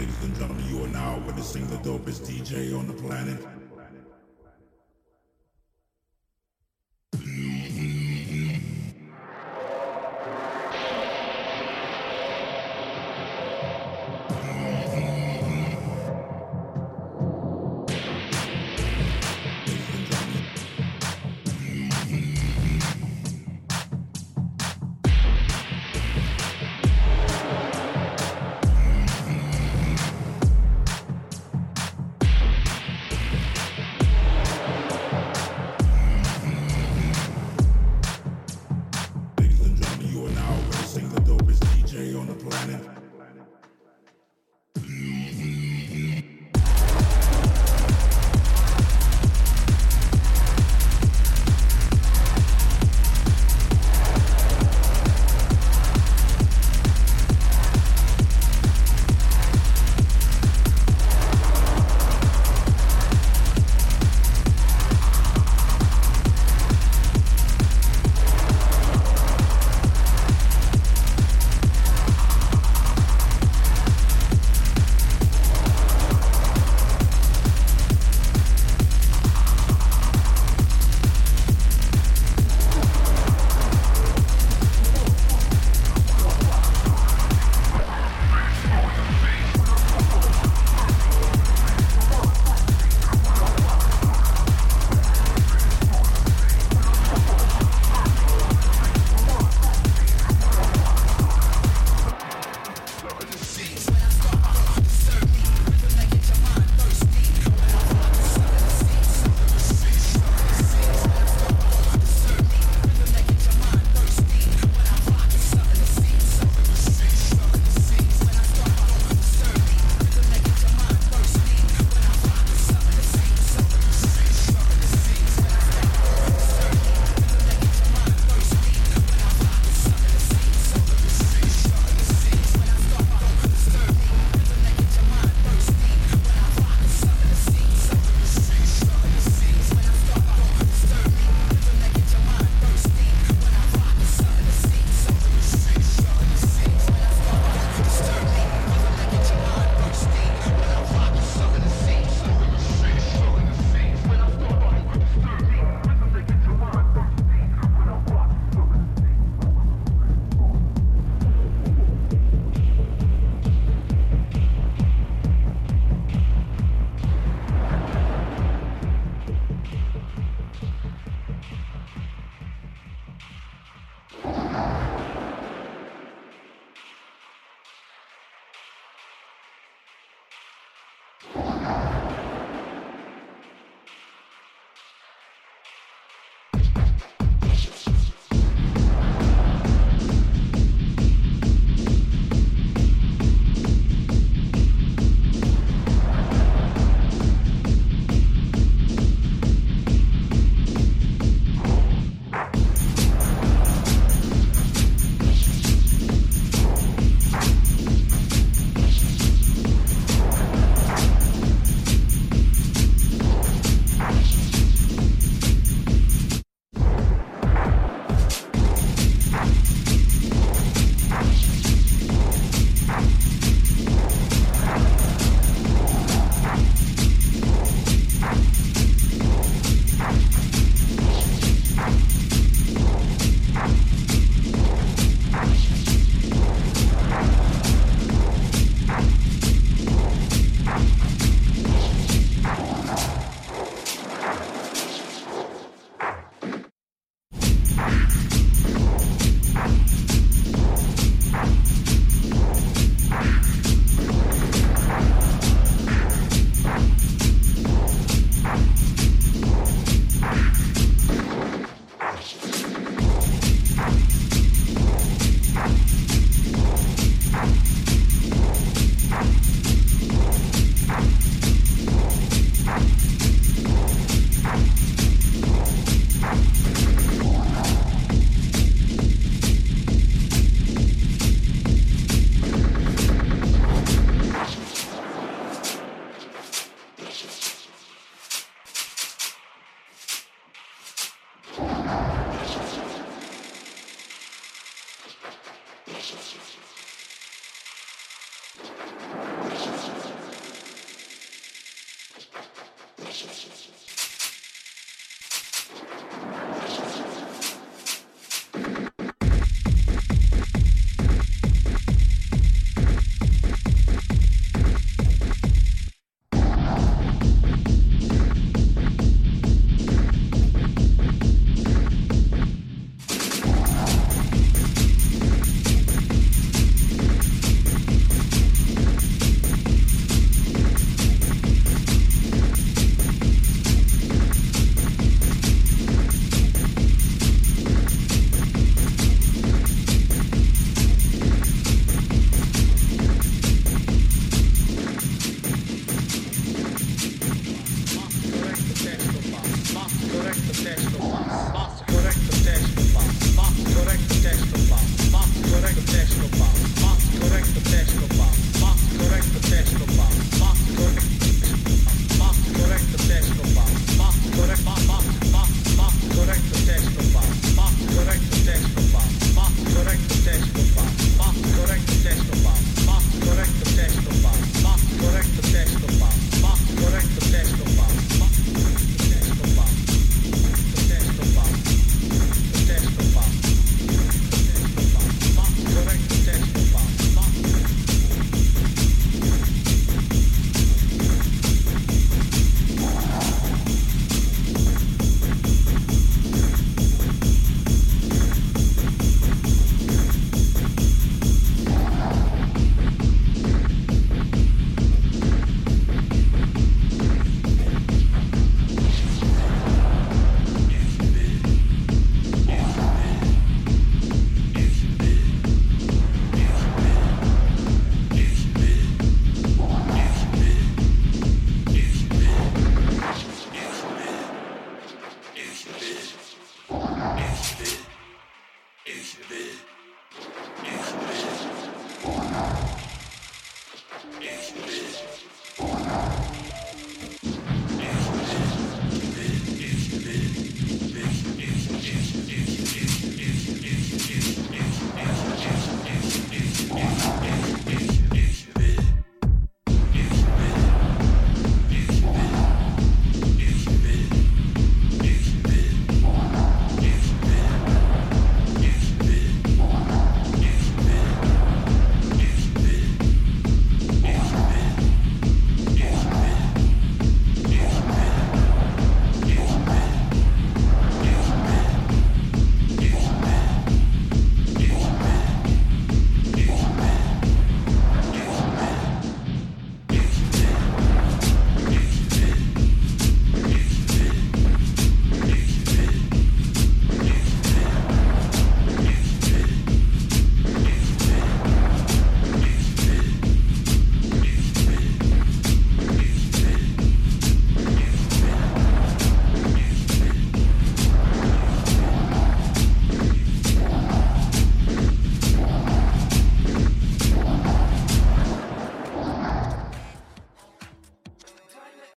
Ladies and gentlemen, you are now witnessing the dopest DJ on the planet.